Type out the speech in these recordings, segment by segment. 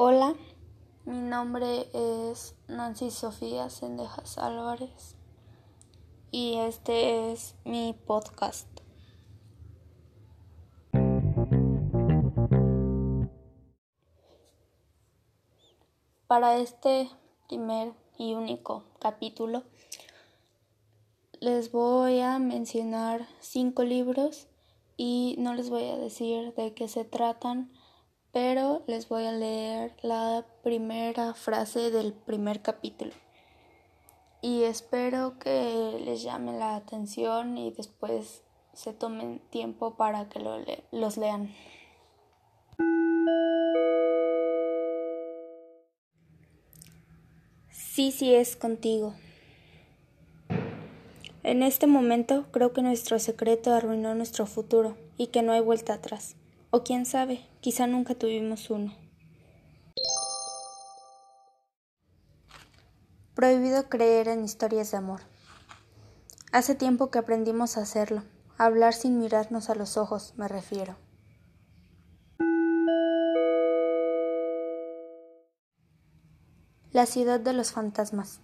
Hola, mi nombre es Nancy Sofía Sendejas Álvarez y este es mi podcast. Para este primer y único capítulo les voy a mencionar cinco libros y no les voy a decir de qué se tratan pero les voy a leer la primera frase del primer capítulo. Y espero que les llame la atención y después se tomen tiempo para que los lean. Sí, sí es contigo. En este momento creo que nuestro secreto arruinó nuestro futuro y que no hay vuelta atrás. O quién sabe, quizá nunca tuvimos uno. Prohibido creer en historias de amor. Hace tiempo que aprendimos a hacerlo, a hablar sin mirarnos a los ojos, me refiero. La ciudad de los fantasmas.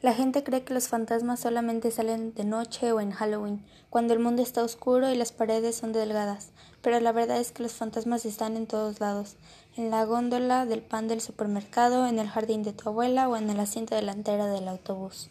La gente cree que los fantasmas solamente salen de noche o en Halloween, cuando el mundo está oscuro y las paredes son delgadas, pero la verdad es que los fantasmas están en todos lados, en la góndola del pan del supermercado, en el jardín de tu abuela o en el asiento delantero del autobús.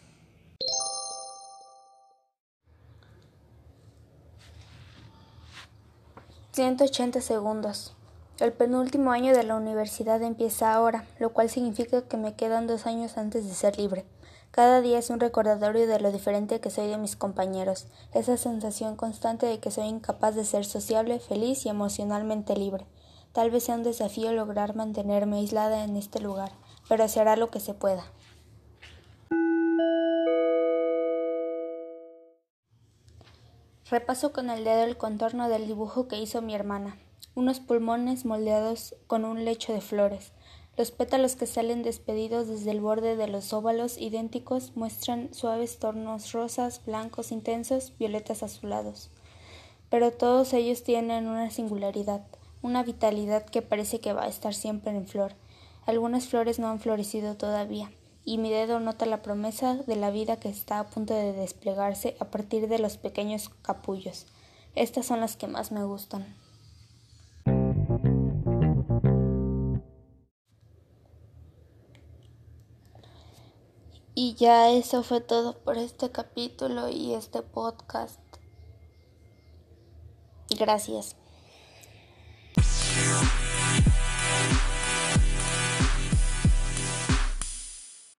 «180 segundos. El penúltimo año de la universidad empieza ahora, lo cual significa que me quedan dos años antes de ser libre. Cada día es un recordatorio de lo diferente que soy de mis compañeros, esa sensación constante de que soy incapaz de ser sociable, feliz y emocionalmente libre. Tal vez sea un desafío lograr mantenerme aislada en este lugar, pero se hará lo que se pueda. Repaso con el dedo el contorno del dibujo que hizo mi hermana, unos pulmones moldeados con un lecho de flores, los pétalos que salen despedidos desde el borde de los óvalos idénticos muestran suaves tonos rosas, blancos intensos, violetas azulados. Pero todos ellos tienen una singularidad, una vitalidad que parece que va a estar siempre en flor. Algunas flores no han florecido todavía, y mi dedo nota la promesa de la vida que está a punto de desplegarse a partir de los pequeños capullos. Estas son las que más me gustan. Y ya eso fue todo por este capítulo y este podcast. Gracias.